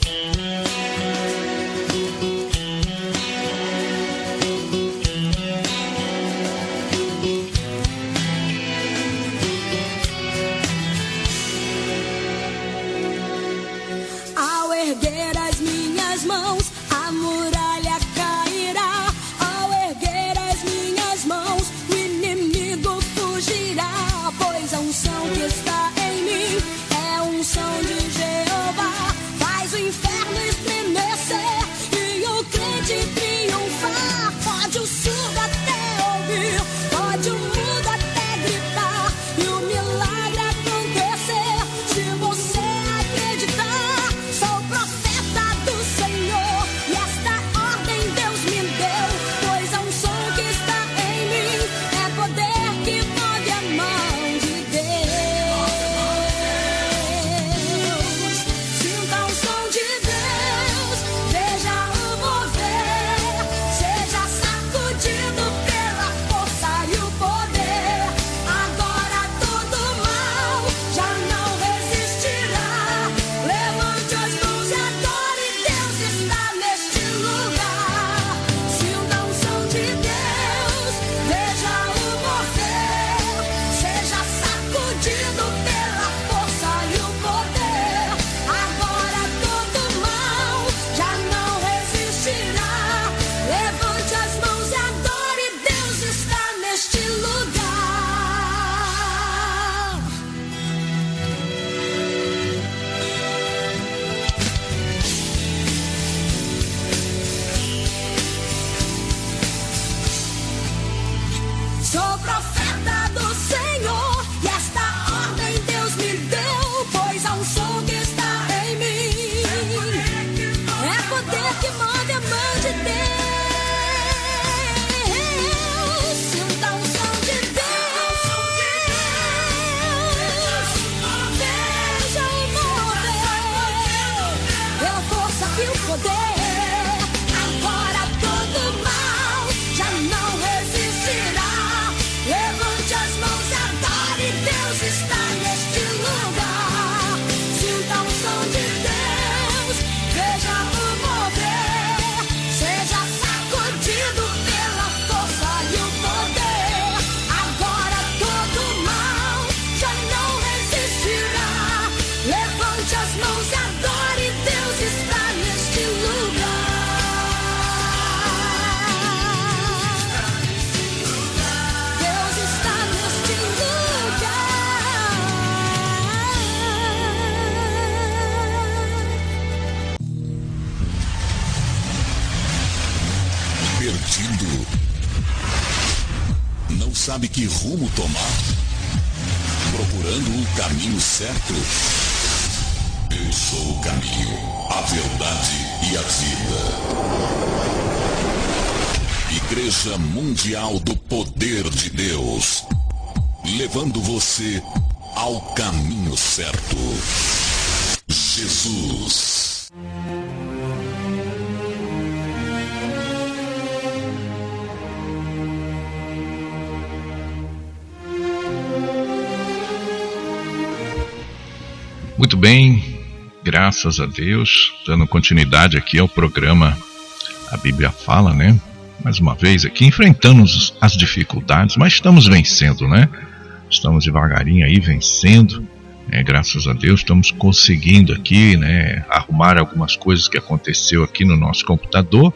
Música que rumo tomar? Procurando o caminho certo? Eu sou o caminho, a verdade e a vida. Igreja Mundial do Poder de Deus. Levando você ao caminho certo. Jesus. Muito bem, graças a Deus, dando continuidade aqui ao programa A Bíblia Fala, né? Mais uma vez aqui, enfrentando as dificuldades, mas estamos vencendo, né? Estamos devagarinho aí vencendo, né? graças a Deus, estamos conseguindo aqui, né? Arrumar algumas coisas que aconteceu aqui no nosso computador,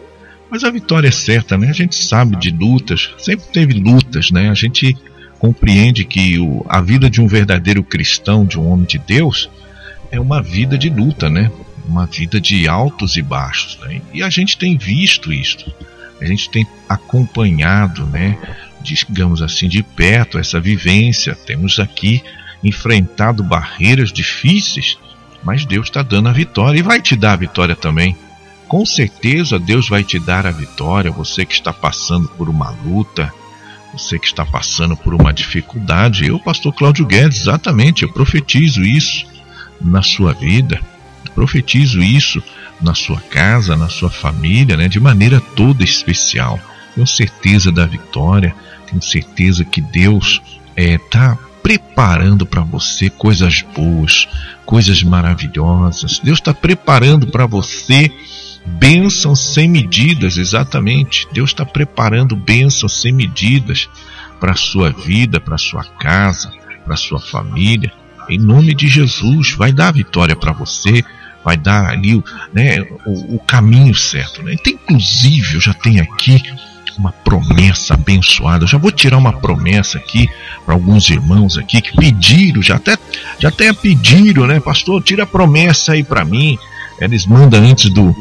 mas a vitória é certa, né? A gente sabe de lutas, sempre teve lutas, né? A gente compreende que o, a vida de um verdadeiro cristão, de um homem de Deus, é uma vida de luta, né? Uma vida de altos e baixos. Né? E a gente tem visto isso. A gente tem acompanhado, né? Digamos assim, de perto essa vivência. Temos aqui enfrentado barreiras difíceis, mas Deus está dando a vitória e vai te dar a vitória também. Com certeza Deus vai te dar a vitória. Você que está passando por uma luta, você que está passando por uma dificuldade. Eu, pastor Cláudio Guedes, exatamente, eu profetizo isso na sua vida. Profetizo isso na sua casa, na sua família, né, de maneira toda especial. Tenho certeza da vitória, tenho certeza que Deus está é, preparando para você coisas boas, coisas maravilhosas. Deus está preparando para você bênçãos sem medidas, exatamente. Deus está preparando bênçãos sem medidas para a sua vida, para a sua casa, para a sua família. Em nome de Jesus, vai dar vitória para você, vai dar ali né, o, o caminho certo. Né? Então, inclusive, eu já tenho aqui uma promessa abençoada. Eu já vou tirar uma promessa aqui para alguns irmãos aqui que pediram, já até, já até pediram, né, pastor? Tira a promessa aí para mim. Eles mandam antes do,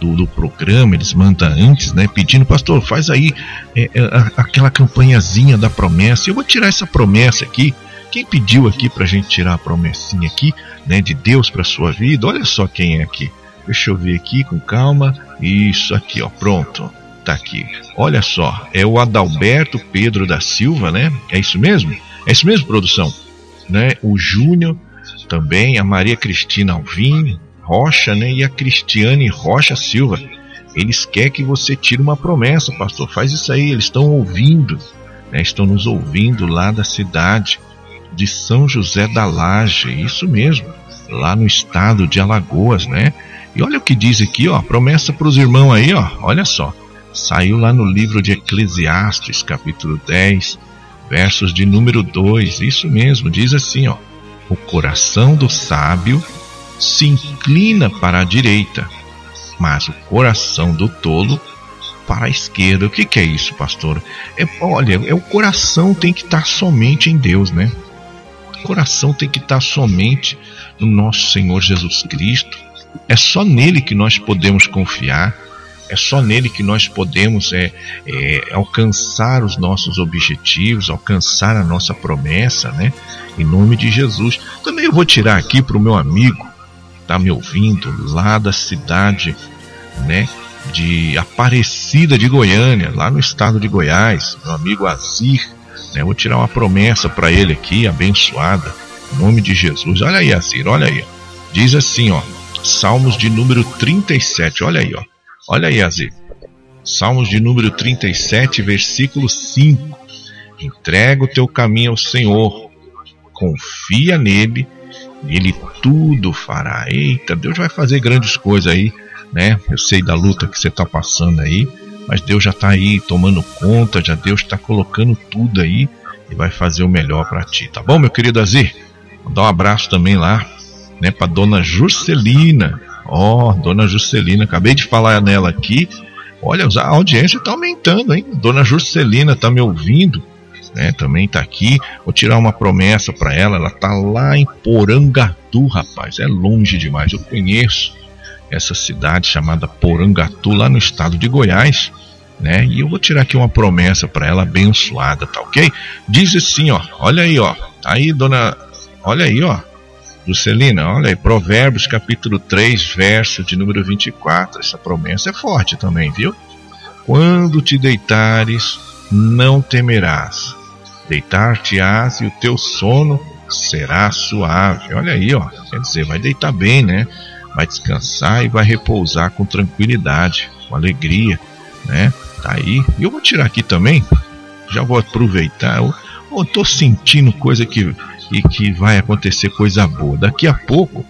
do, do, programa, eles mandam antes, né, pedindo, pastor, faz aí é, é, aquela campanhazinha da promessa. Eu vou tirar essa promessa aqui. Quem pediu aqui para a gente tirar a promessinha aqui, né, de Deus para sua vida? Olha só quem é aqui. Deixa eu ver aqui com calma. Isso aqui, ó, pronto. Tá aqui. Olha só, é o Adalberto Pedro da Silva, né? É isso mesmo? É isso mesmo, produção? Né? O Júnior também, a Maria Cristina Alvim Rocha, né? E a Cristiane Rocha Silva. Eles querem que você tire uma promessa, pastor. Faz isso aí, eles estão ouvindo, né? Estão nos ouvindo lá da cidade de São José da Laje, isso mesmo, lá no estado de Alagoas, né? E olha o que diz aqui, ó, promessa para os irmãos aí, ó, olha só. Saiu lá no livro de Eclesiastes, capítulo 10, versos de número 2. Isso mesmo, diz assim, ó: O coração do sábio se inclina para a direita, mas o coração do tolo para a esquerda. O que, que é isso, pastor? É, olha, é o coração tem que estar somente em Deus, né? Coração tem que estar somente no nosso Senhor Jesus Cristo. É só nele que nós podemos confiar. É só nele que nós podemos é, é, alcançar os nossos objetivos, alcançar a nossa promessa, né? Em nome de Jesus. Também eu vou tirar aqui para o meu amigo, tá me ouvindo, lá da cidade, né? De Aparecida de Goiânia, lá no estado de Goiás, meu amigo Azir, né? vou tirar uma promessa para ele aqui, abençoada, em nome de Jesus. Olha aí, Azir, olha aí. Diz assim, ó, Salmos de número 37, olha aí, ó. Olha aí, Azir. Salmos de número 37, versículo 5. Entrega o teu caminho ao Senhor, confia nele, ele tudo fará. Eita, Deus vai fazer grandes coisas aí, né? Eu sei da luta que você está passando aí, mas Deus já está aí tomando conta, já Deus está colocando tudo aí e vai fazer o melhor para ti, tá bom, meu querido Azir? Vou dar um abraço também lá, né, para dona Juscelina, Ó, oh, dona Juscelina, acabei de falar nela aqui. Olha, a audiência está aumentando, hein? Dona Juscelina está me ouvindo, né? Também está aqui. Vou tirar uma promessa para ela. Ela está lá em Porangatu, rapaz. É longe demais. Eu conheço essa cidade chamada Porangatu, lá no estado de Goiás. Né? E eu vou tirar aqui uma promessa para ela abençoada, tá ok? Diz assim, ó, olha aí, ó, tá aí, dona, olha aí, ó, Juscelina, olha aí, Provérbios capítulo 3, verso de número 24. Essa promessa é forte também, viu? Quando te deitares, não temerás. Deitar-te-ás e o teu sono será suave. Olha aí, ó. Quer dizer, vai deitar bem, né? Vai descansar e vai repousar com tranquilidade, com alegria, né? Tá aí. Eu vou tirar aqui também. Já vou aproveitar. Eu, eu tô sentindo coisa que e que vai acontecer coisa boa. Daqui a pouco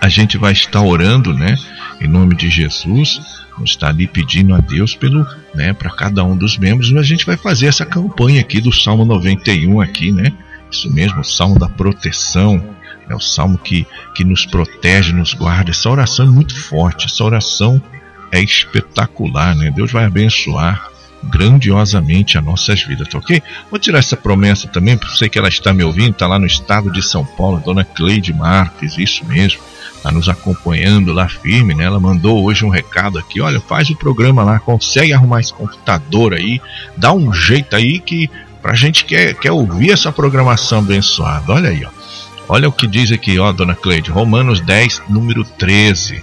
a gente vai estar orando, né, em nome de Jesus, vamos estar ali pedindo a Deus pelo, né, para cada um dos membros, mas a gente vai fazer essa campanha aqui do Salmo 91 aqui, né? Isso mesmo, o Salmo da proteção, é o salmo que, que nos protege, nos guarda. Essa oração é muito forte, essa oração é espetacular, né? Deus vai abençoar grandiosamente as nossas vidas, tá ok? Vou tirar essa promessa também, porque sei que ela está me ouvindo, está lá no estado de São Paulo, dona Cleide Marques, isso mesmo, está nos acompanhando lá firme, né? Ela mandou hoje um recado aqui, olha, faz o programa lá, consegue arrumar esse computador aí, dá um jeito aí que pra gente quer, quer ouvir essa programação abençoada, olha aí, ó. Olha o que diz aqui, ó, dona Cleide, Romanos 10, número 13.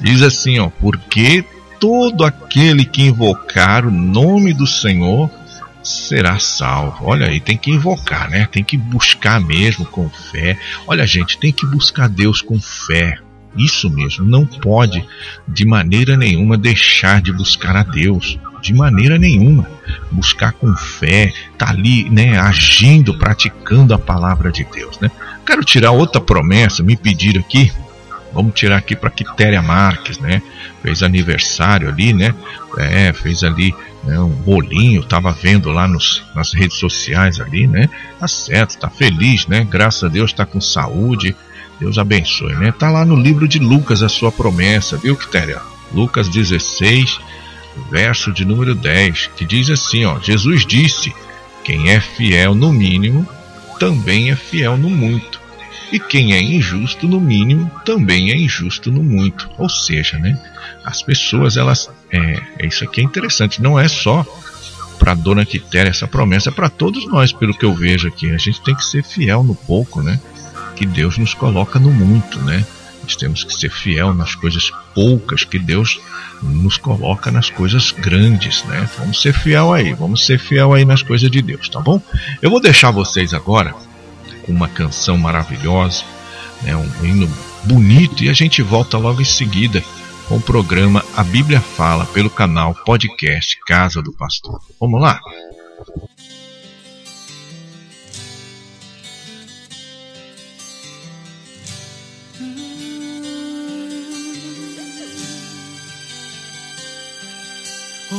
Diz assim, ó, porque todo aquele que invocar o nome do Senhor será salvo. Olha aí, tem que invocar, né? Tem que buscar mesmo com fé. Olha, gente, tem que buscar Deus com fé. Isso mesmo, não pode de maneira nenhuma deixar de buscar a Deus. De maneira nenhuma. Buscar com fé, tá ali, né, agindo, praticando a palavra de Deus, né? Quero tirar outra promessa, me pediram aqui. Vamos tirar aqui para Quitéria Marques, né? Fez aniversário ali, né? É, fez ali né, um bolinho, tava vendo lá nos, nas redes sociais ali, né? Tá certo, tá feliz, né? Graças a Deus tá com saúde. Deus abençoe, né? Tá lá no livro de Lucas a sua promessa, viu, Quitéria? Lucas 16, verso de número 10, que diz assim, ó: Jesus disse: Quem é fiel no mínimo, também é fiel no muito. E quem é injusto no mínimo, também é injusto no muito. Ou seja, né? As pessoas, elas. É, é isso aqui é interessante, não é só para Dona Quitéria essa promessa, é para todos nós, pelo que eu vejo aqui. A gente tem que ser fiel no pouco, né? Que Deus nos coloca no muito, né? Nós temos que ser fiel nas coisas poucas que Deus nos coloca nas coisas grandes, né? Vamos ser fiel aí, vamos ser fiel aí nas coisas de Deus, tá bom? Eu vou deixar vocês agora com uma canção maravilhosa, né? Um hino bonito e a gente volta logo em seguida com o programa A Bíblia Fala pelo canal podcast Casa do Pastor. Vamos lá?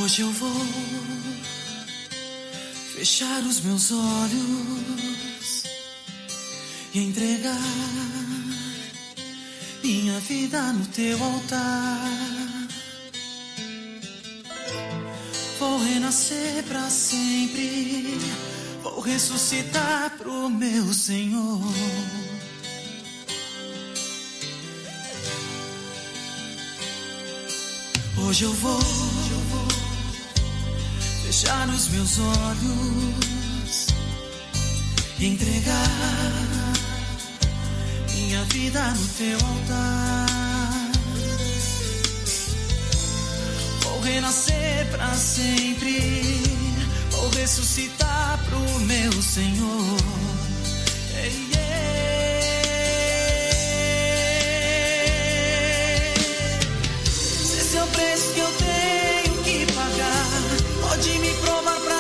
Hoje eu vou fechar os meus olhos e entregar minha vida no teu altar. Vou renascer para sempre, vou ressuscitar pro meu Senhor. Hoje eu vou fechar os meus olhos e entregar minha vida no teu altar. Vou renascer para sempre, vou ressuscitar pro meu Senhor. Se esse é o preço que eu tenho pode me provar pra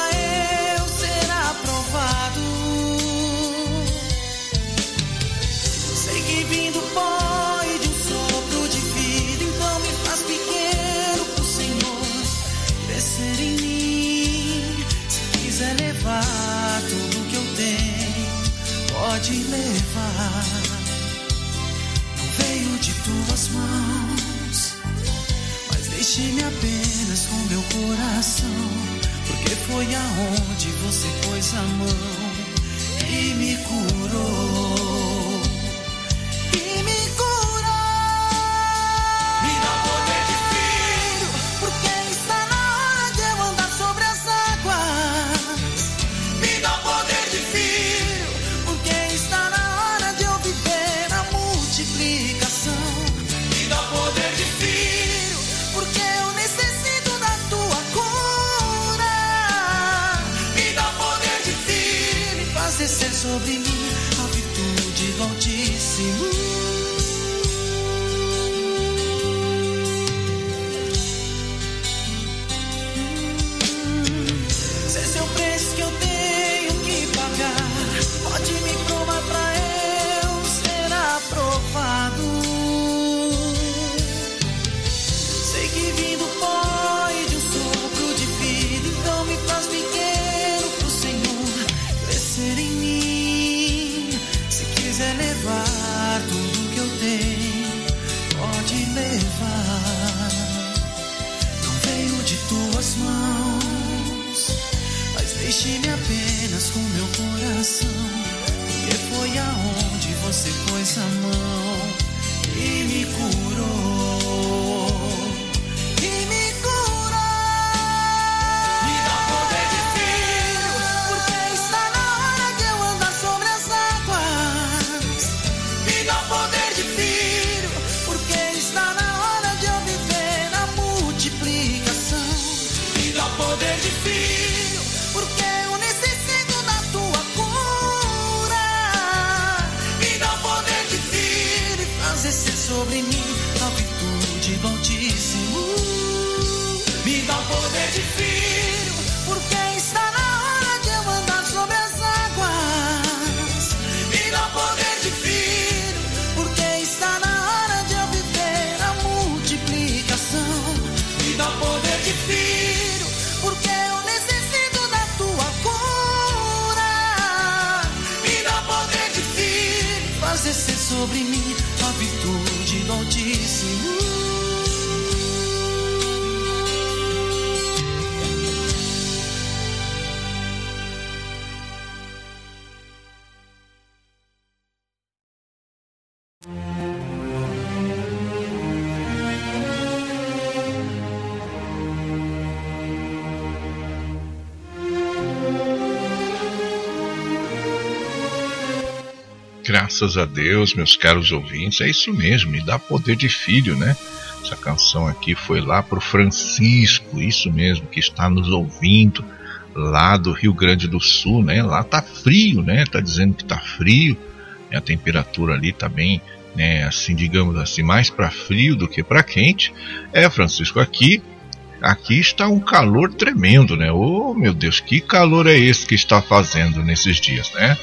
com meu coração, porque foi aonde você pôs a mão e me curou. Graças a Deus, meus caros ouvintes, é isso mesmo, me dá poder de filho, né? Essa canção aqui foi lá pro Francisco, isso mesmo, que está nos ouvindo lá do Rio Grande do Sul, né? Lá tá frio, né? Tá dizendo que tá frio, a temperatura ali tá bem, né? Assim, digamos assim, mais para frio do que para quente. É, Francisco, aqui aqui está um calor tremendo, né? Oh, meu Deus, que calor é esse que está fazendo nesses dias, né?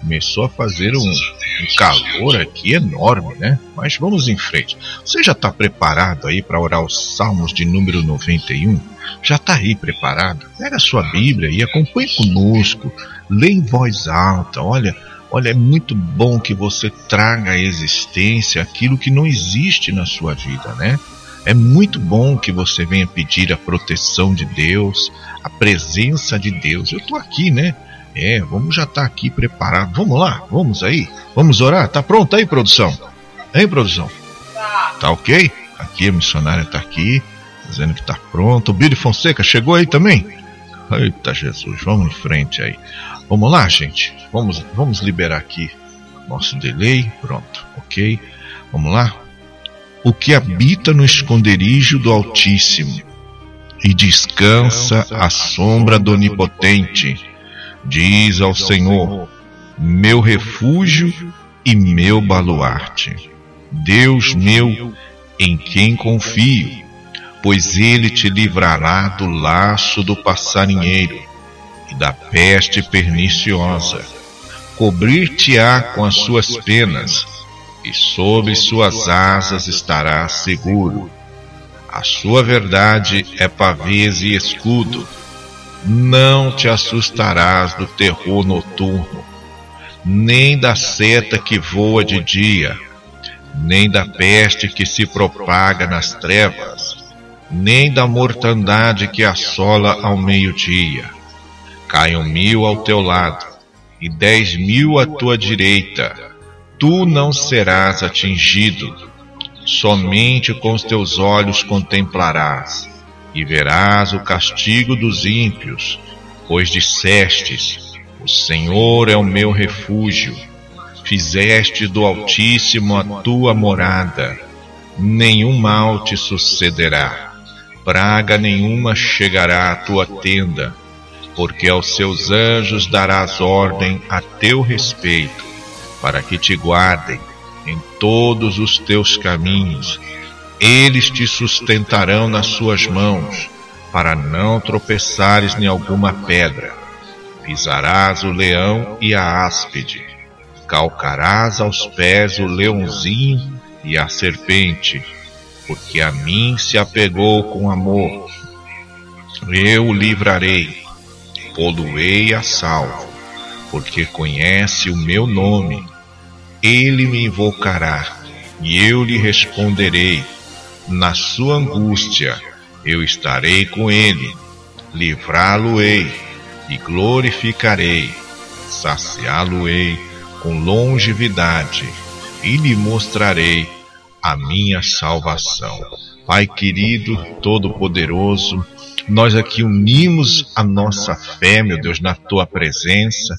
Começou a fazer um, um calor aqui enorme, né? Mas vamos em frente. Você já está preparado aí para orar os Salmos de número 91? Já está aí preparado? Pega a sua Bíblia e acompanhe conosco. Lê em voz alta. Olha, olha, é muito bom que você traga à existência aquilo que não existe na sua vida, né? É muito bom que você venha pedir a proteção de Deus, a presença de Deus. Eu estou aqui, né? É, vamos já estar tá aqui preparado. Vamos lá, vamos aí. Vamos orar. Tá pronto aí, produção? Hein, produção? Tá. Ok? Aqui a missionária tá aqui, dizendo que tá pronto. O Billy Fonseca chegou aí também? Eita Jesus, vamos em frente aí. Vamos lá, gente. Vamos, vamos liberar aqui nosso delay. Pronto, ok? Vamos lá. O que habita no esconderijo do Altíssimo e descansa à sombra do Onipotente Diz ao Senhor, meu refúgio e meu baluarte, Deus meu, em quem confio, pois ele te livrará do laço do passarinheiro e da peste perniciosa. Cobrir-te-á com as suas penas, e sob suas asas estarás seguro. A sua verdade é pavês e escudo não te assustarás do terror noturno, nem da seta que voa de dia, nem da peste que se propaga nas trevas, nem da mortandade que assola ao meio-dia. Caiam mil ao teu lado e dez mil à tua direita, tu não serás atingido, somente com os teus olhos contemplarás e verás o castigo dos ímpios, pois dissestes: O Senhor é o meu refúgio. Fizeste do Altíssimo a tua morada. Nenhum mal te sucederá, praga nenhuma chegará à tua tenda, porque aos seus anjos darás ordem a teu respeito, para que te guardem em todos os teus caminhos eles te sustentarão nas suas mãos, para não tropeçares em alguma pedra. Pisarás o leão e a áspide, calcarás aos pés o leãozinho e a serpente, porque a mim se apegou com amor. Eu o livrarei, poluei a salvo, porque conhece o meu nome. Ele me invocará, e eu lhe responderei na sua angústia eu estarei com ele, livrá-lo-ei e glorificarei, saciá-lo-ei com longevidade e lhe mostrarei a minha salvação. Pai querido, todo-poderoso, nós aqui unimos a nossa fé, meu Deus, na tua presença,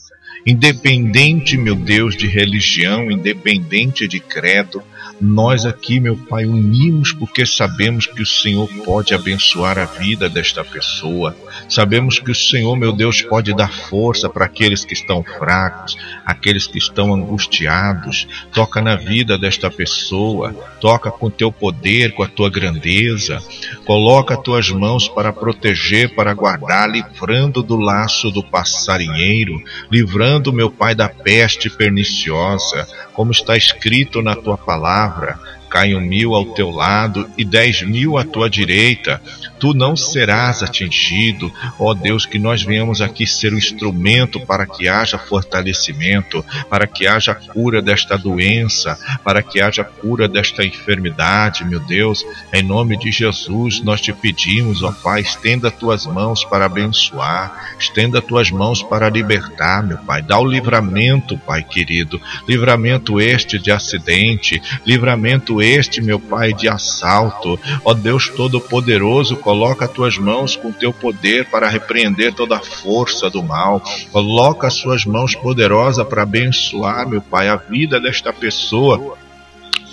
independente, meu Deus, de religião, independente de credo, nós aqui, meu Pai, unimos porque sabemos que o Senhor pode abençoar a vida desta pessoa. Sabemos que o Senhor, meu Deus, pode dar força para aqueles que estão fracos, aqueles que estão angustiados. Toca na vida desta pessoa, toca com teu poder, com a tua grandeza. Coloca tuas mãos para proteger, para guardar, livrando do laço do passarinheiro, livrando, meu Pai, da peste perniciosa, como está escrito na tua palavra palavra. Caiam mil ao teu lado e dez mil à tua direita, tu não serás atingido. Ó Deus, que nós venhamos aqui ser o um instrumento para que haja fortalecimento, para que haja cura desta doença, para que haja cura desta enfermidade, meu Deus. Em nome de Jesus, nós te pedimos, ó Pai, estenda tuas mãos para abençoar, estenda tuas mãos para libertar, meu Pai. Dá o livramento, Pai querido, livramento este de acidente, livramento este, meu Pai, de assalto. Ó Deus Todo-Poderoso, coloca tuas mãos com teu poder para repreender toda a força do mal. Coloca as suas mãos poderosas para abençoar, meu Pai, a vida desta pessoa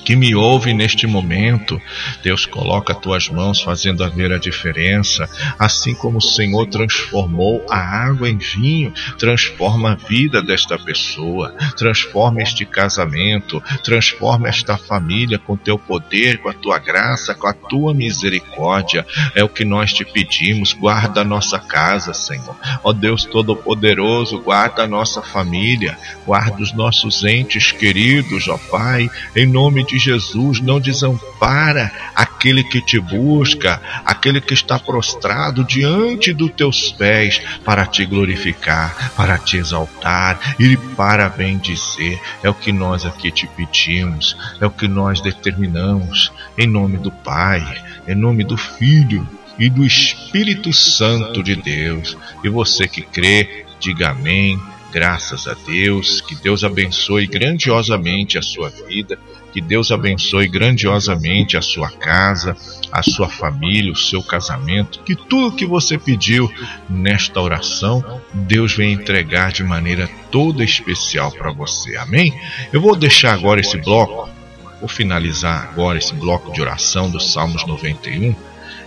que me ouve neste momento. Deus coloca tuas mãos fazendo haver a diferença, assim como o Senhor transformou a água em vinho, transforma a vida desta pessoa, transforma este casamento, transforma esta família com teu poder, com a tua graça, com a tua misericórdia. É o que nós te pedimos. Guarda a nossa casa, Senhor. Ó Deus Todo-Poderoso, guarda a nossa família, guarda os nossos entes queridos, ó Pai, em nome de Jesus, não desampara aquele que te busca, aquele que está prostrado diante dos teus pés para te glorificar, para te exaltar e para bendizer. É o que nós aqui te pedimos, é o que nós determinamos, em nome do Pai, em nome do Filho e do Espírito Santo de Deus. E você que crê, diga amém. Graças a Deus, que Deus abençoe grandiosamente a sua vida que Deus abençoe grandiosamente a sua casa, a sua família, o seu casamento. Que tudo que você pediu nesta oração, Deus vem entregar de maneira toda especial para você. Amém? Eu vou deixar agora esse bloco, vou finalizar agora esse bloco de oração dos Salmos 91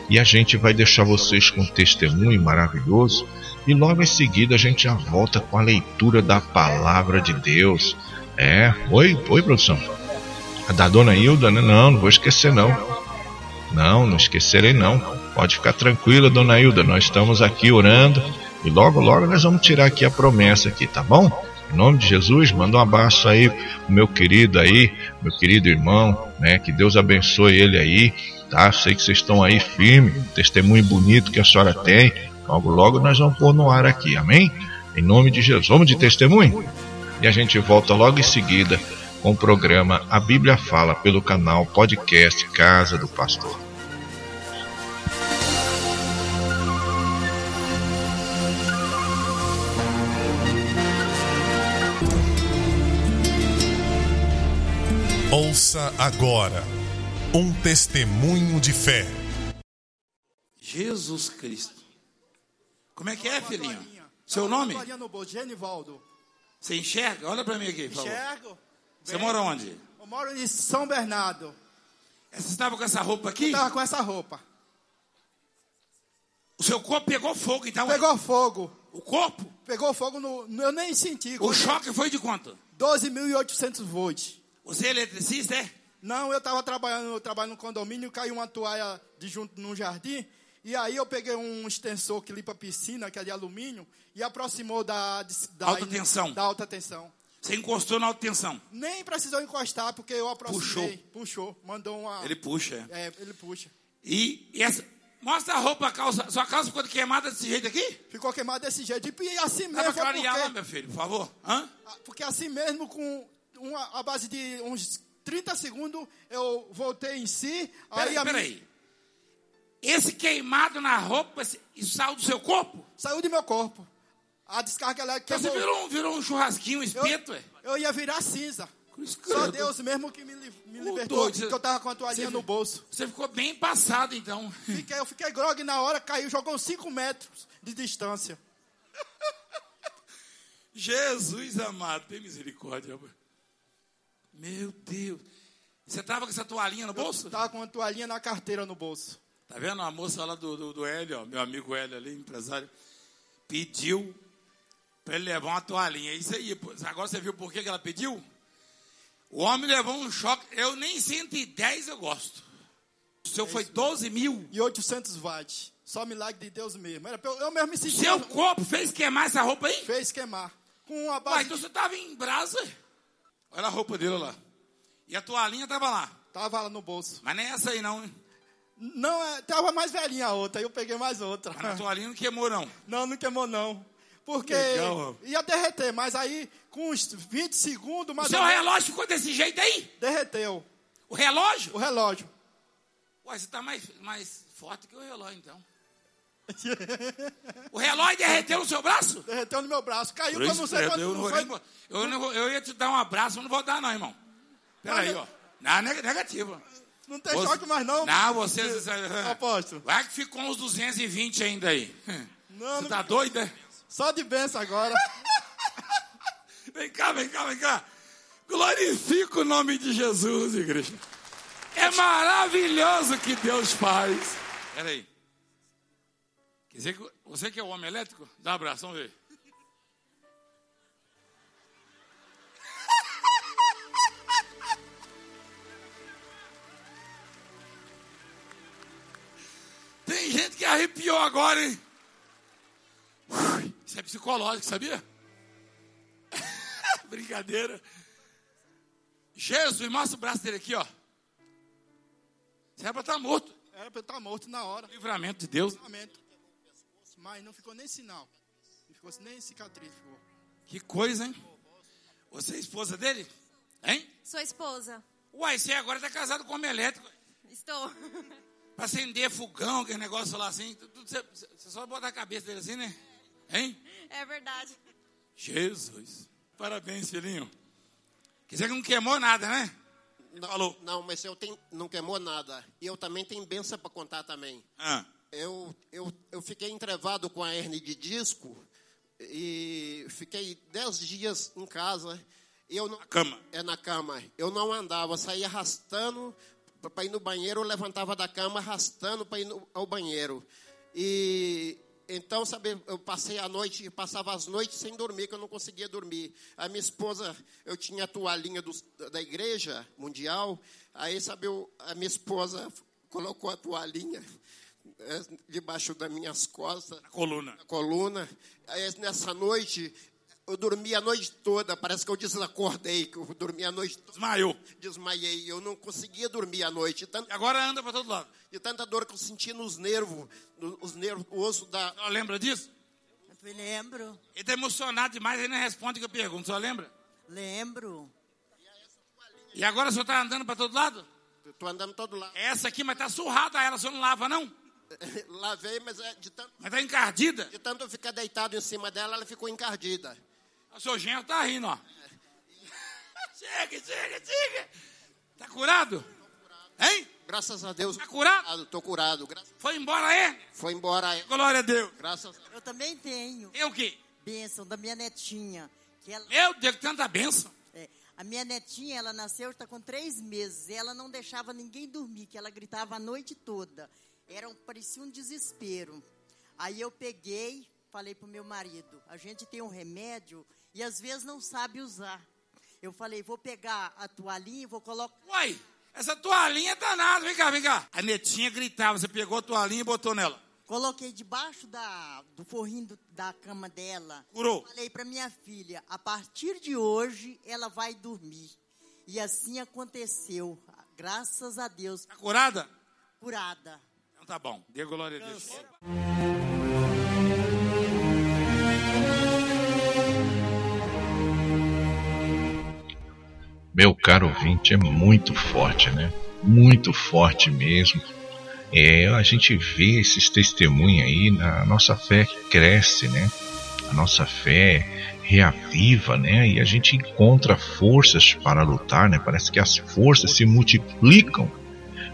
e a gente vai deixar vocês com um testemunho maravilhoso. E logo em seguida a gente já volta com a leitura da palavra de Deus. É, oi, oi, produção. A da dona Hilda, né? Não, não vou esquecer não. Não, não esquecerei não. Pode ficar tranquila, dona Hilda. Nós estamos aqui orando e logo, logo nós vamos tirar aqui a promessa aqui, tá bom? Em nome de Jesus, manda um abraço aí pro meu querido aí, meu querido irmão, né? Que Deus abençoe ele aí, tá? Sei que vocês estão aí firme, testemunho bonito que a senhora tem. Logo, logo nós vamos pôr no ar aqui, amém? Em nome de Jesus. Vamos de testemunho? E a gente volta logo em seguida com o programa A Bíblia Fala pelo canal podcast Casa do Pastor. Ouça agora um testemunho de fé. Jesus Cristo. Como é que é, filhinho? Seu nome? Genivaldo. Você enxerga? Olha para mim aqui, por favor. Enxergo. Você mora onde? Eu moro em São Bernardo. Você estava com essa roupa aqui? Eu tava com essa roupa. O seu corpo pegou fogo, então? Pegou fogo. O corpo? Pegou fogo no. Eu nem senti. O choque foi de quanto? 12.800 volts. Você é eletricista, é? Não, eu tava trabalhando, eu trabalho no condomínio, caiu uma toalha de junto num jardim. E aí eu peguei um extensor que limpa a piscina, que é de alumínio, e aproximou da, da Alta tensão. Da alta tensão. Você encostou na alta tensão. Nem precisou encostar, porque eu aproximei. Puxou. Puxou. Mandou uma. Ele puxa. é. É, ele puxa. E, e essa... Mostra a roupa, a calça. Sua calça ficou queimada desse jeito aqui? Ficou queimado desse jeito. E assim Dá pra mesmo. foi clarear lá, porque, meu filho, por favor. Hã? porque assim mesmo, com uma, a base de uns 30 segundos, eu voltei em si. Peraí, a minha- peraí. Esse queimado na roupa, saiu do seu corpo? Saiu do meu corpo. A descarga elétrica. Então você virou um, virou um churrasquinho, um espeto, é? eu, eu ia virar cinza. Só. Deus mesmo que me, me libertou. doido, você- eu tava com a toalhinha você- no bolso. Você ficou bem passado, então. Fiquei, eu fiquei grog na hora, caiu, jogou 5 metros de distância. Jesus amado, tem misericórdia. Meu Deus. Você tava com essa toalhinha no bolso? Tava com uma toalhinha na carteira no bolso. Tá vendo? A moça lá do, do, do Hélio, ó, meu amigo Hélio ali, empresário, pediu para ele levar uma toalhinha. É isso aí. pô. Agora você viu por que, que ela pediu? O homem levou um choque. Eu nem 110 eu gosto. O seu foi 12 mil. E 800 watts. Só milagre de Deus mesmo. Era eu, eu mesmo me senti. Seu corpo fez queimar essa roupa aí? Fez queimar. Com uma base. então você tava em brasa. Olha a roupa dele lá. E a toalhinha tava lá. Tava lá no bolso. Mas nem essa aí não, hein? Não, é, tava mais velhinha a outra, aí eu peguei mais outra. Mas na toalhinha não queimou, não. Não, não queimou não. Porque Legal. ia derreter, mas aí com uns 20 segundos, O mais seu relógio ficou desse jeito aí? derreteu O relógio? o relógio. Ué, você tá mais, mais forte que o relógio, então. O relógio derreteu no seu braço? Derreteu no meu braço. Caiu eu não sei quanto eu, não foi. eu, eu ia te dar um abraço, mas não vou dar não, irmão. Peraí, ó. Não, neg- negativa. Não tem Você- choque mais não. Não, você... Apóstolo. Vai que ficou uns 220 ainda aí. Não, Você não tá doido, né? Só de benção agora. Vem cá, vem cá, vem cá. Glorifica o nome de Jesus, igreja. É maravilhoso o que Deus faz. Peraí. Quer dizer que você que é o homem elétrico? Dá um abraço, vamos ver. Tem gente que arrepiou agora, hein? Isso é psicológico, sabia? Brincadeira. Jesus, mostra o braço dele aqui, ó. Você era pra estar morto. Era pra eu estar morto na hora. Livramento de Deus. Livramento. Mas não ficou nem sinal. Não ficou nem cicatriz. Ficou. Que coisa, hein? Você é esposa dele? Hein? Sua esposa. Uai, você agora tá casado com homem elétrico. Estou. Pra acender fogão, aquele negócio lá assim. Você, você só bota a cabeça dele assim, né? Hein? É verdade. Jesus. Parabéns, filhinho. Quer dizer que não queimou nada, né? Não, Falou. Não, mas eu tenho, não queimou nada. E eu também tenho benção para contar também. Ah, Eu, eu, eu fiquei entrevado com a hernia de disco e fiquei dez dias em casa. E eu não, na cama. é na cama. Eu não andava, saía arrastando para ir no banheiro, eu levantava da cama arrastando para ir no, ao banheiro. E então, sabe, eu passei a noite, passava as noites sem dormir, que eu não conseguia dormir. A minha esposa, eu tinha a toalhinha dos- da igreja mundial, aí, sabe, eu, a minha esposa colocou a toalhinha eh, debaixo das minhas costas, Na coluna. na coluna. Aí, nessa noite, eu dormi a noite toda, parece que eu desacordei, que eu dormi a noite toda Desmaiou. desmaiei. Eu não conseguia dormir à noite. E agora anda pra todo lado. de tanta dor que eu sentia nos nervos, no- os nervos, o osso da. Só lembra disso? Eu lembro, Ele tá emocionado demais, ele não responde o que eu pergunto. Só lembra? lembro. E agora o senhor tá andando pra todo lado? Tô andando todo lá. Essa aqui, mas tá surrada ela, o senhor não lava, não? Lavei, mas é de tanto, Mas tá encardida. de tanto eu ficar deitado em cima dela, ela ficou encardida. O seu genro tá rindo, ó. chega, chega, chega. Tá curado? Hein? Graças a Deus. Tá curado? Tô curado. Gra- Foi embora é? Foi embora. Glória a Deus. Graças a Eu também tenho Tem o quê? bênção da minha netinha. Que ela, Meu Deus, que tanta bênção. é, a minha netinha, ela nasceu, está com três meses. E ela não deixava ninguém dormir, que ela gritava a noite toda. Era um, parecia um desespero. Aí eu peguei, falei pro meu marido, a gente tem um remédio e às vezes não sabe usar. Eu falei, vou pegar a toalhinha e vou colocar. Uai, essa toalhinha é danada. Vem cá, vem cá. A netinha gritava, você pegou a toalhinha e botou nela. Coloquei debaixo da, do forrinho do- da cama dela. Curou. Falei para minha filha, a partir de hoje ela vai dormir. E assim aconteceu. Graças a Deus, Tá curada? curada. Então tá bom. Dê glória a Deus. Meu caro ouvinte, é muito forte, né? Muito forte mesmo. É, a gente vê esses testemunhos aí, a nossa fé cresce, né? A nossa fé reaviva, né? E a gente encontra forças para lutar, né? Parece que as forças se multiplicam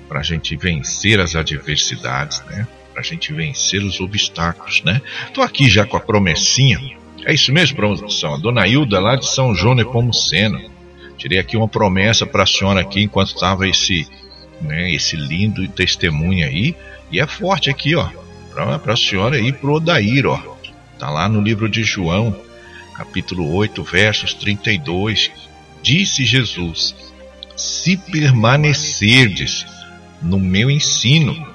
para a gente vencer as adversidades, né? Para a gente vencer os obstáculos, né? Tô aqui já com a promessinha. É isso mesmo, produção. A dona Hilda lá de São João Nepomuceno. Tirei aqui uma promessa para a senhora aqui enquanto estava esse, né, esse lindo testemunho aí. E é forte aqui, ó. Para a senhora aí pro Odair, ó. Tá lá no livro de João, capítulo 8, versos 32. Disse Jesus: Se permanecerdes no meu ensino,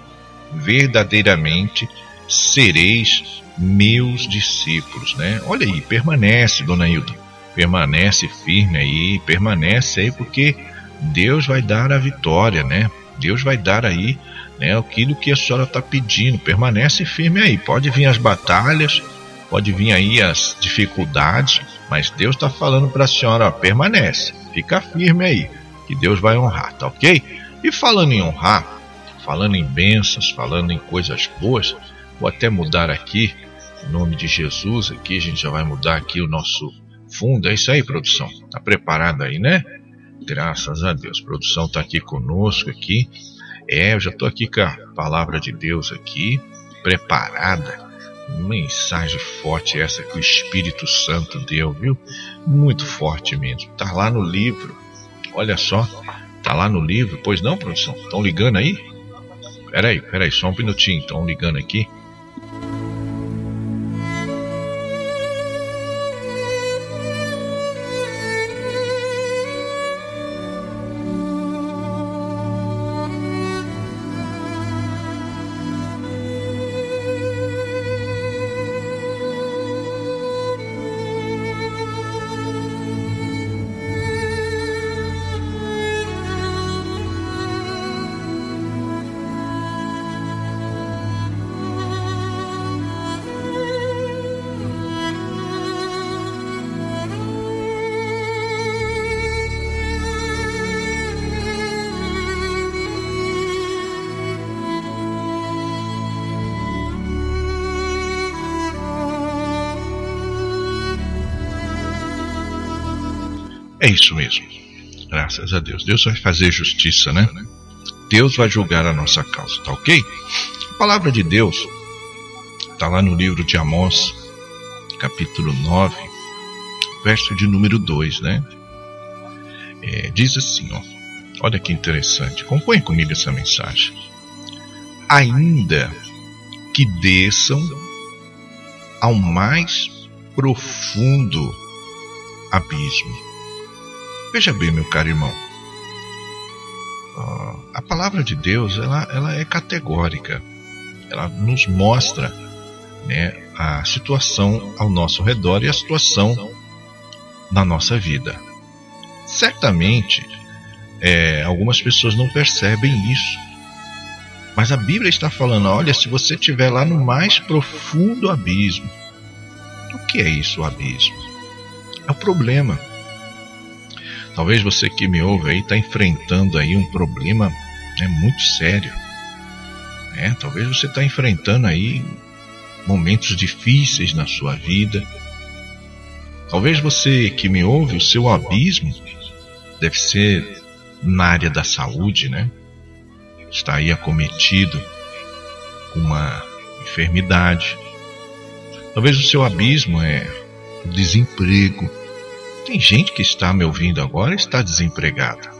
verdadeiramente sereis meus discípulos, né? Olha aí, permanece, dona Hilda. Permanece firme aí, permanece aí, porque Deus vai dar a vitória, né? Deus vai dar aí né, aquilo que a senhora está pedindo. Permanece firme aí. Pode vir as batalhas, pode vir aí as dificuldades, mas Deus está falando para a senhora: ó, permanece, fica firme aí, que Deus vai honrar, tá ok? E falando em honrar, falando em bênçãos, falando em coisas boas, vou até mudar aqui, em nome de Jesus, aqui a gente já vai mudar aqui o nosso fundo. É isso aí, produção. Tá preparado aí, né? Graças a Deus. Produção tá aqui conosco aqui. É, eu já tô aqui com a palavra de Deus aqui, preparada. Mensagem forte essa que o Espírito Santo deu, viu? Muito forte mesmo. Tá lá no livro. Olha só, tá lá no livro. Pois não, produção? Estão ligando aí? Peraí, peraí, só um minutinho. Estão ligando aqui. É isso mesmo. Graças a Deus. Deus vai fazer justiça, né? Deus vai julgar a nossa causa, tá ok? A palavra de Deus está lá no livro de Amós, capítulo 9, verso de número 2, né? É, diz assim, ó. Olha que interessante. Acompanhe comigo essa mensagem. Ainda que desçam ao mais profundo abismo Veja bem, meu caro irmão, a palavra de Deus ela, ela é categórica, ela nos mostra né, a situação ao nosso redor e a situação na nossa vida. Certamente, é, algumas pessoas não percebem isso, mas a Bíblia está falando: olha, se você estiver lá no mais profundo abismo, o que é isso, o abismo? É o problema Talvez você que me ouve aí está enfrentando aí um problema né, muito sério. Né? Talvez você está enfrentando aí momentos difíceis na sua vida. Talvez você que me ouve, o seu abismo deve ser na área da saúde, né? Está aí acometido com uma enfermidade. Talvez o seu abismo é o desemprego. Tem gente que está me ouvindo agora e está desempregada.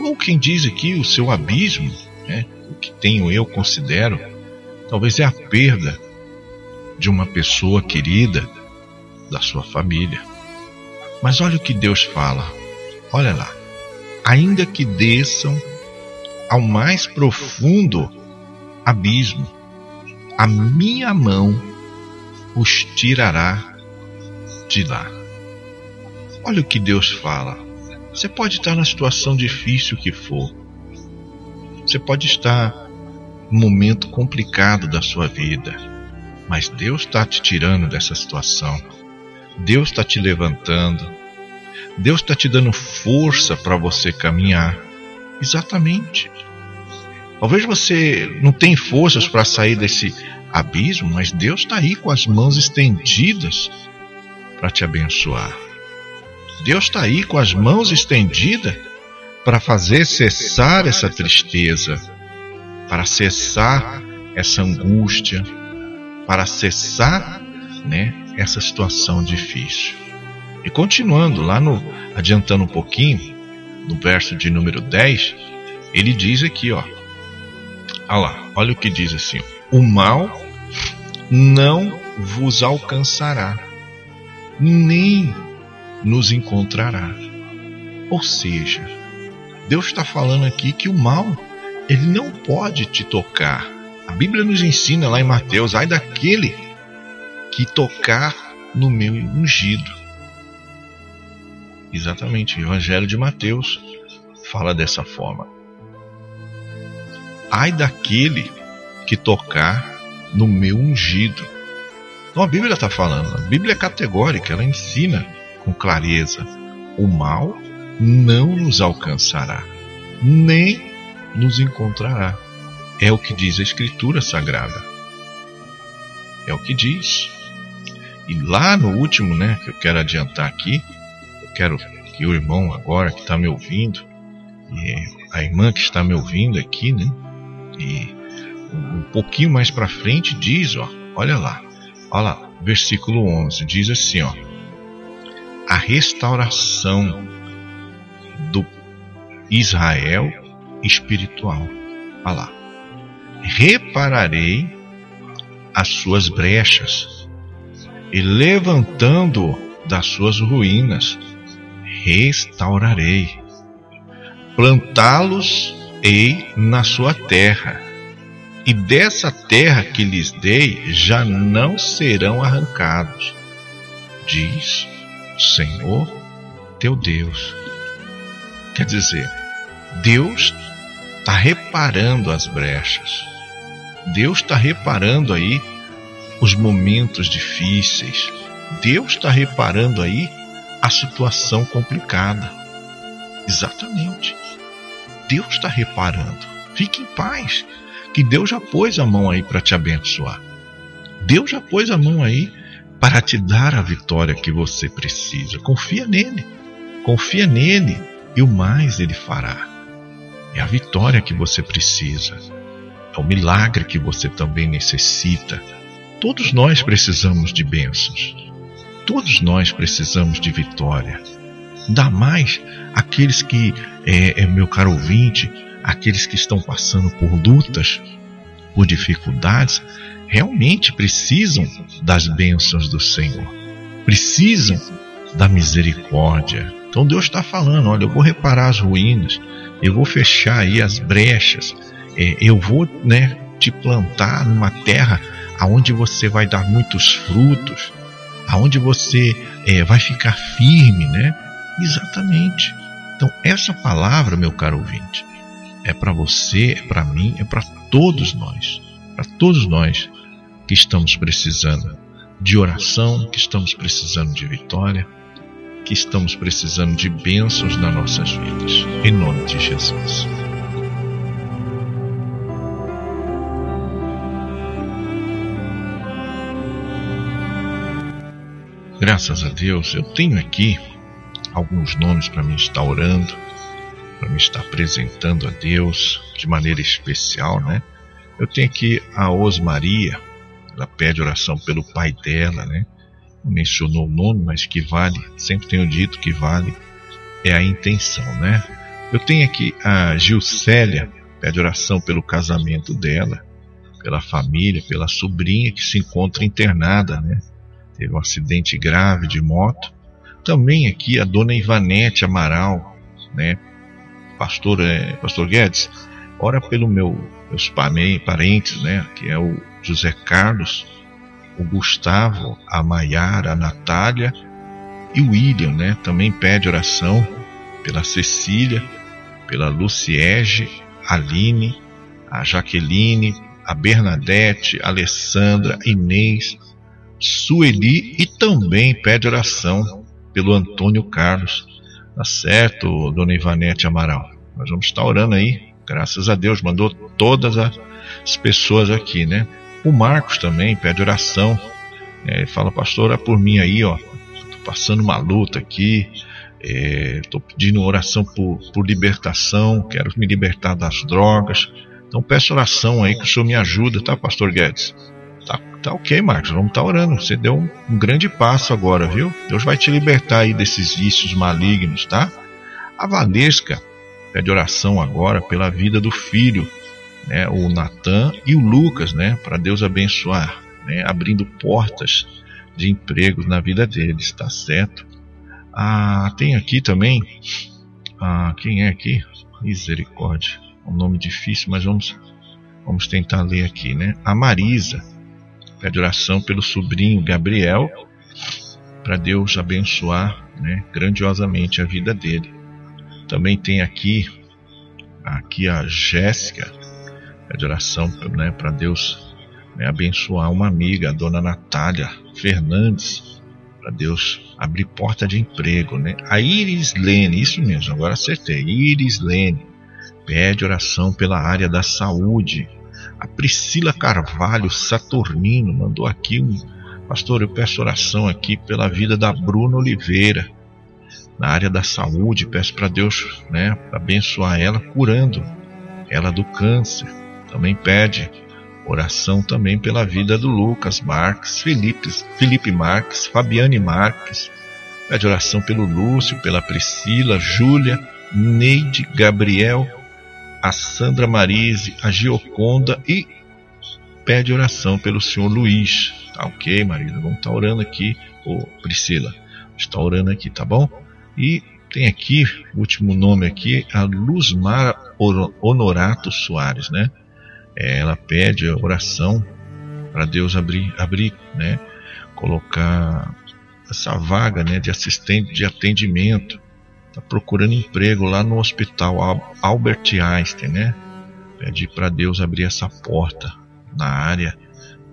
Ou quem diz aqui o seu abismo, né, o que tenho eu considero, talvez é a perda de uma pessoa querida da sua família. Mas olha o que Deus fala. Olha lá. Ainda que desçam ao mais profundo abismo, a minha mão os tirará de lá. Olha o que Deus fala. Você pode estar na situação difícil que for. Você pode estar num momento complicado da sua vida. Mas Deus está te tirando dessa situação. Deus está te levantando. Deus está te dando força para você caminhar. Exatamente. Talvez você não tenha forças para sair desse abismo, mas Deus está aí com as mãos estendidas para te abençoar. Deus está aí com as mãos estendidas para fazer cessar essa tristeza, para cessar essa angústia, para cessar né, essa situação difícil. E continuando, lá no adiantando um pouquinho, no verso de número 10, ele diz aqui, ó. Olha lá, olha o que diz assim: O mal não vos alcançará, nem nos encontrará. Ou seja, Deus está falando aqui que o mal ele não pode te tocar. A Bíblia nos ensina lá em Mateus, ai daquele que tocar no meu ungido. Exatamente, Evangelho de Mateus, fala dessa forma: Ai daquele que tocar no meu ungido. Então a Bíblia está falando, a Bíblia é categórica, ela ensina com clareza: o mal não nos alcançará, nem nos encontrará. É o que diz a Escritura Sagrada. É o que diz. E lá no último, né, que eu quero adiantar aqui, eu quero que o irmão agora que está me ouvindo, e a irmã que está me ouvindo aqui, né, e um pouquinho mais para frente diz, ó, olha lá, olha lá, versículo 11, diz assim, ó, a restauração do Israel espiritual. Olha lá. Repararei as suas brechas e levantando das suas ruínas, restaurarei. Plantá-los ei na sua terra, e dessa terra que lhes dei já não serão arrancados, diz Senhor teu Deus. Quer dizer, Deus está reparando as brechas. Deus está reparando aí os momentos difíceis. Deus está reparando aí a situação complicada. Exatamente. Deus está reparando. Fique em paz, que Deus já pôs a mão aí para te abençoar. Deus já pôs a mão aí para te dar a vitória que você precisa. Confia nele. Confia nele e o mais ele fará. É a vitória que você precisa. É o milagre que você também necessita. Todos nós precisamos de bênçãos. Todos nós precisamos de vitória. Dá mais aqueles que, é, é, meu caro ouvinte, aqueles que estão passando por lutas, por dificuldades, realmente precisam das bênçãos do Senhor. Precisam da misericórdia. Então Deus está falando: olha, eu vou reparar as ruínas, eu vou fechar aí as brechas, é, eu vou né, te plantar numa terra aonde você vai dar muitos frutos, aonde você é, vai ficar firme, né? Exatamente. Então essa palavra, meu caro ouvinte, é para você, é para mim, é para todos nós, para todos nós que estamos precisando de oração, que estamos precisando de vitória, que estamos precisando de bênçãos nas nossas vidas. Em nome de Jesus. Graças a Deus, eu tenho aqui alguns nomes para me estar orando, para me estar apresentando a Deus de maneira especial, né? Eu tenho aqui a Osmaria, ela pede oração pelo pai dela, né? Mencionou o nome, mas que vale, sempre tenho dito que vale, é a intenção, né? Eu tenho aqui a Gilcélia, pede oração pelo casamento dela, pela família, pela sobrinha que se encontra internada, né? Teve um acidente grave de moto. Também aqui a dona Ivanete Amaral, né? Pastor, é, Pastor Guedes, ora pelo meu, meus parentes, né? Que é o José Carlos, o Gustavo, a Maiara, a Natália e o William, né? Também pede oração pela Cecília, pela Luciege, Aline, a Jaqueline, a Bernadette, a Alessandra, Inês, Sueli e também pede oração pelo Antônio Carlos. Tá certo, dona Ivanete Amaral? Nós vamos estar orando aí. Graças a Deus, mandou todas as pessoas aqui, né? O Marcos também pede oração. É, ele fala, pastor, ora por mim aí, ó. Tô passando uma luta aqui. Estou é, pedindo oração por, por libertação. Quero me libertar das drogas. Então peço oração aí que o senhor me ajuda, tá, pastor Guedes? Tá, tá ok, Marcos. Vamos estar tá orando. Você deu um, um grande passo agora, viu? Deus vai te libertar aí desses vícios malignos, tá? A Valesca pede oração agora pela vida do filho né, o Natan e o Lucas, né, para Deus abençoar, né, abrindo portas de empregos na vida deles, tá certo? Ah, tem aqui também, ah, quem é aqui? Misericórdia, um nome difícil, mas vamos, vamos tentar ler aqui, né? A Marisa pede oração pelo sobrinho Gabriel, para Deus abençoar, né, grandiosamente a vida dele. Também tem aqui aqui a Jéssica, pede oração né, para Deus né, abençoar uma amiga, a dona Natália Fernandes, para Deus abrir porta de emprego. Né? A Iris Lene, isso mesmo, agora acertei, Iris Lene, pede oração pela área da saúde. A Priscila Carvalho Saturnino mandou aqui um. Pastor, eu peço oração aqui pela vida da Bruna Oliveira, na área da saúde. Peço para Deus né, abençoar ela, curando ela do câncer. Também pede oração também pela vida do Lucas Marques, Felipe, Felipe Marques, Fabiane Marques. Pede oração pelo Lúcio, pela Priscila, Júlia, Neide, Gabriel, a Sandra Marise, a Gioconda e pede oração pelo senhor Luiz. Tá ok, Marisa? Vamos estar tá orando aqui, ô Priscila. Está orando aqui, tá bom? E tem aqui, o último nome aqui, a Luzmar Honorato Soares, né? É, ela pede a oração para Deus abrir, abrir, né? Colocar essa vaga, né? De assistente de atendimento está procurando emprego lá no hospital Albert Einstein, né? Pede para Deus abrir essa porta na área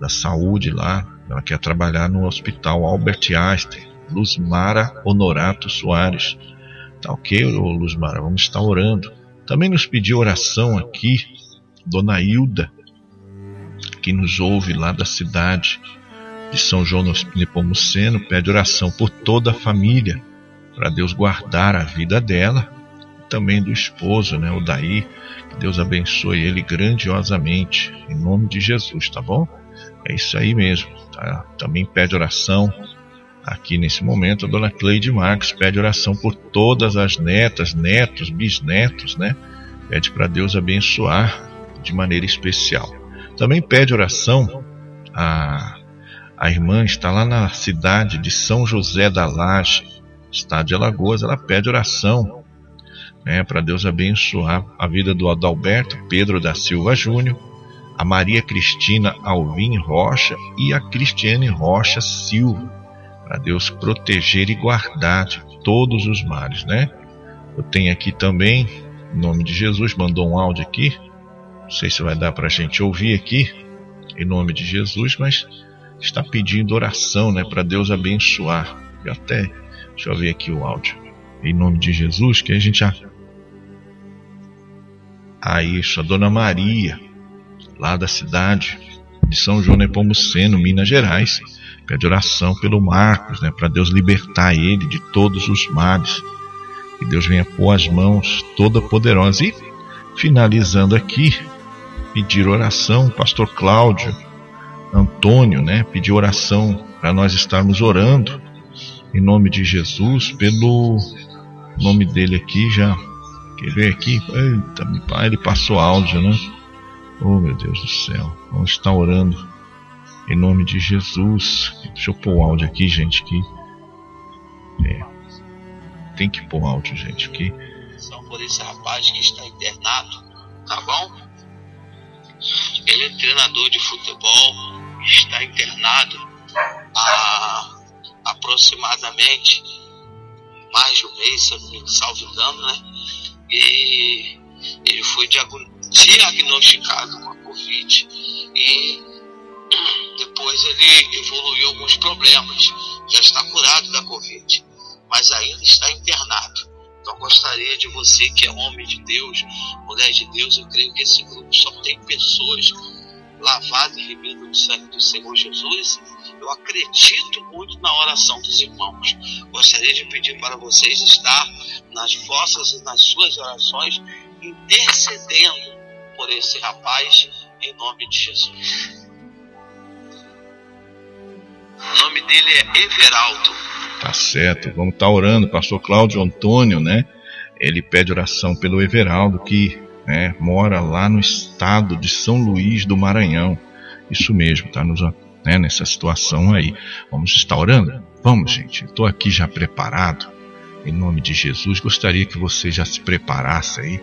da saúde lá. Ela quer trabalhar no hospital Albert Einstein. Luzmara Honorato Soares. Tá ok, Luzmara? Vamos estar orando. Também nos pediu oração aqui, Dona Hilda, que nos ouve lá da cidade de São João Nepomuceno, pede oração por toda a família para Deus guardar a vida dela, também do esposo, né, o Daí, que Deus abençoe ele grandiosamente, em nome de Jesus, tá bom? É isso aí mesmo, tá? Também pede oração aqui nesse momento, a dona Cleide Marques pede oração por todas as netas, netos, bisnetos, né? Pede para Deus abençoar de maneira especial. Também pede oração a a irmã está lá na cidade de São José da Laje, estado de Alagoas, ela pede oração né, para Deus abençoar a vida do Adalberto Pedro da Silva Júnior, a Maria Cristina Alvim Rocha e a Cristiane Rocha Silva, para Deus proteger e guardar de todos os males, né? Eu tenho aqui também, em nome de Jesus, mandou um áudio aqui, não sei se vai dar para a gente ouvir aqui, em nome de Jesus, mas está pedindo oração, né, para Deus abençoar. Eu até Deixa eu ver aqui o áudio. Em nome de Jesus, que a gente já. Ah, isso, a Dona Maria, lá da cidade de São João Nepomuceno, Minas Gerais, pede oração pelo Marcos, né, para Deus libertar ele de todos os males. Que Deus venha pôr as mãos toda poderosa. E finalizando aqui, pedir oração, pastor Cláudio Antônio, né, pediu oração para nós estarmos orando em nome de Jesus, pelo nome dele aqui já. Quer ver aqui? Eita, ele passou áudio, né? Oh meu Deus do céu. Vamos estar orando em nome de Jesus. Deixa eu pôr o áudio aqui, gente. Que é. Tem que pôr áudio, gente. Que por esse rapaz que está internado, tá bom? Ele é treinador de futebol, está internado há aproximadamente mais de um mês, se eu não me salvo engano, né? E ele foi diagnosticado com a Covid e depois ele evoluiu alguns problemas. Já está curado da Covid, mas ainda está internado. Então gostaria de você que é homem de Deus, mulher de Deus, eu creio que esse grupo só tem pessoas lavadas e remidas do sangue do Senhor Jesus eu acredito muito na oração dos irmãos. Gostaria de pedir para vocês estar nas vossas e nas suas orações intercedendo por esse rapaz em nome de Jesus. O nome dele é Everaldo. Tá certo, vamos estar tá orando. Pastor Cláudio Antônio, né? Ele pede oração pelo Everaldo que né, mora lá no estado de São Luís do Maranhão. Isso mesmo, tá nos né, nessa situação aí. Vamos estar orando? Vamos, gente. Estou aqui já preparado. Em nome de Jesus, gostaria que você já se preparasse aí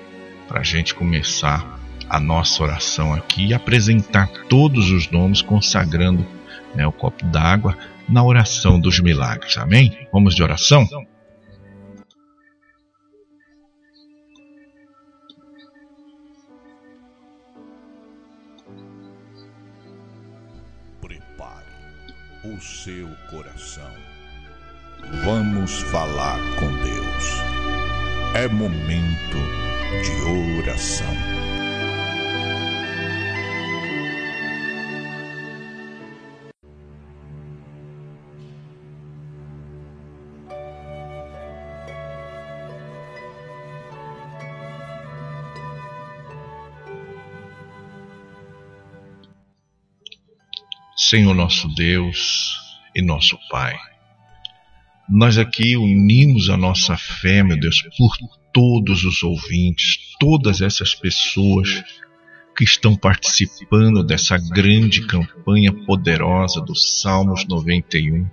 para a gente começar a nossa oração aqui e apresentar todos os nomes, consagrando né, o copo d'água na oração dos milagres. Amém? Vamos de oração? Prepare o seu coração. Vamos falar com Deus. É momento de oração. Senhor nosso Deus e nosso Pai. Nós aqui unimos a nossa fé, meu Deus, por todos os ouvintes, todas essas pessoas que estão participando dessa grande campanha poderosa do Salmos 91.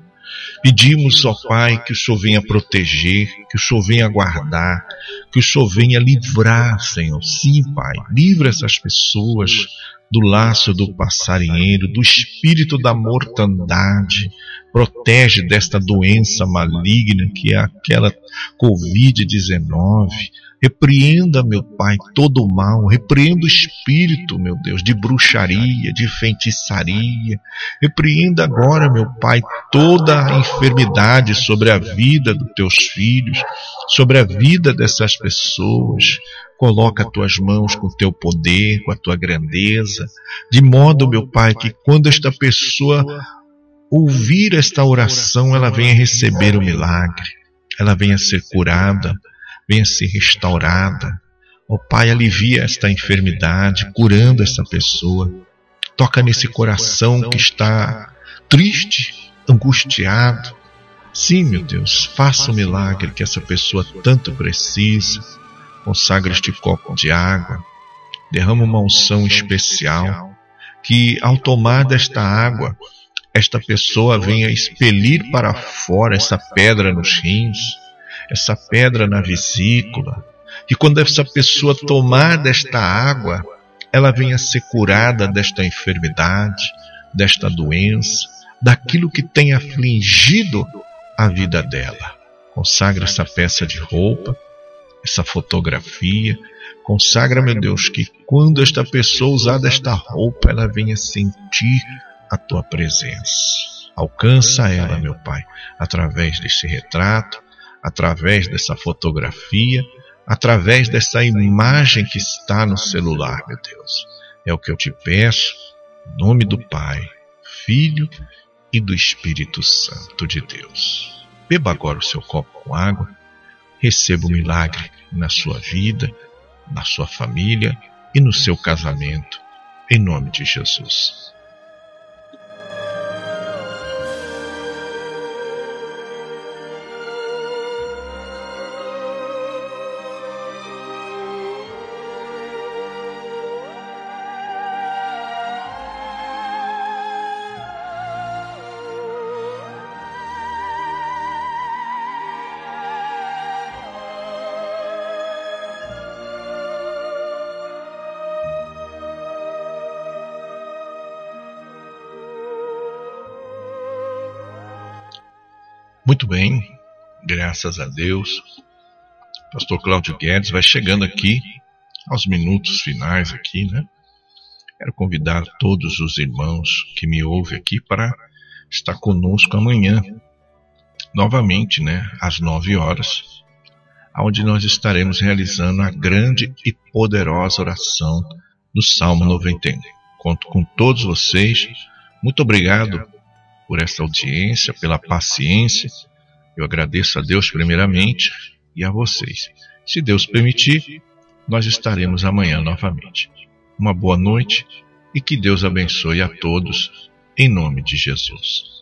Pedimos, ó Pai, que o Senhor venha proteger, que o Senhor venha guardar, que o Senhor venha livrar, Senhor. Sim, Pai, livra essas pessoas do laço do passarinheiro, do espírito da mortandade, protege desta doença maligna que é aquela Covid-19. Repreenda, meu Pai, todo o mal, repreenda o espírito, meu Deus, de bruxaria, de feitiçaria. Repreenda agora, meu Pai, toda a enfermidade sobre a vida dos teus filhos, sobre a vida dessas pessoas. Coloca as tuas mãos com o teu poder, com a tua grandeza, de modo, meu Pai, que quando esta pessoa ouvir esta oração, ela venha receber o milagre, ela venha ser curada, venha ser restaurada. Ó oh, Pai, alivia esta enfermidade, curando essa pessoa. Toca nesse coração que está triste, angustiado. Sim, meu Deus, faça o milagre que essa pessoa tanto precisa. Consagra este copo de água. Derrama uma unção especial. Que ao tomar desta água, esta pessoa venha expelir para fora essa pedra nos rins essa pedra na vesícula, que quando essa pessoa tomar desta água, ela venha ser curada desta enfermidade, desta doença, daquilo que tem afligido a vida dela. Consagra essa peça de roupa, essa fotografia. Consagra, meu Deus, que quando esta pessoa usar desta roupa, ela venha sentir a tua presença. Alcança ela, meu Pai, através desse retrato, através dessa fotografia, através dessa imagem que está no celular, meu Deus. É o que eu te peço, em nome do Pai, Filho e do Espírito Santo de Deus. Beba agora o seu copo com água, receba o milagre na sua vida, na sua família e no seu casamento, em nome de Jesus. Muito bem, graças a Deus. Pastor Cláudio Guedes vai chegando aqui aos minutos finais aqui, né? Quero convidar todos os irmãos que me ouvem aqui para estar conosco amanhã, novamente, né, às nove horas, onde nós estaremos realizando a grande e poderosa oração do Salmo 91. Conto com todos vocês. Muito obrigado por essa audiência, pela paciência. Eu agradeço a Deus primeiramente e a vocês. Se Deus permitir, nós estaremos amanhã novamente. Uma boa noite e que Deus abençoe a todos, em nome de Jesus.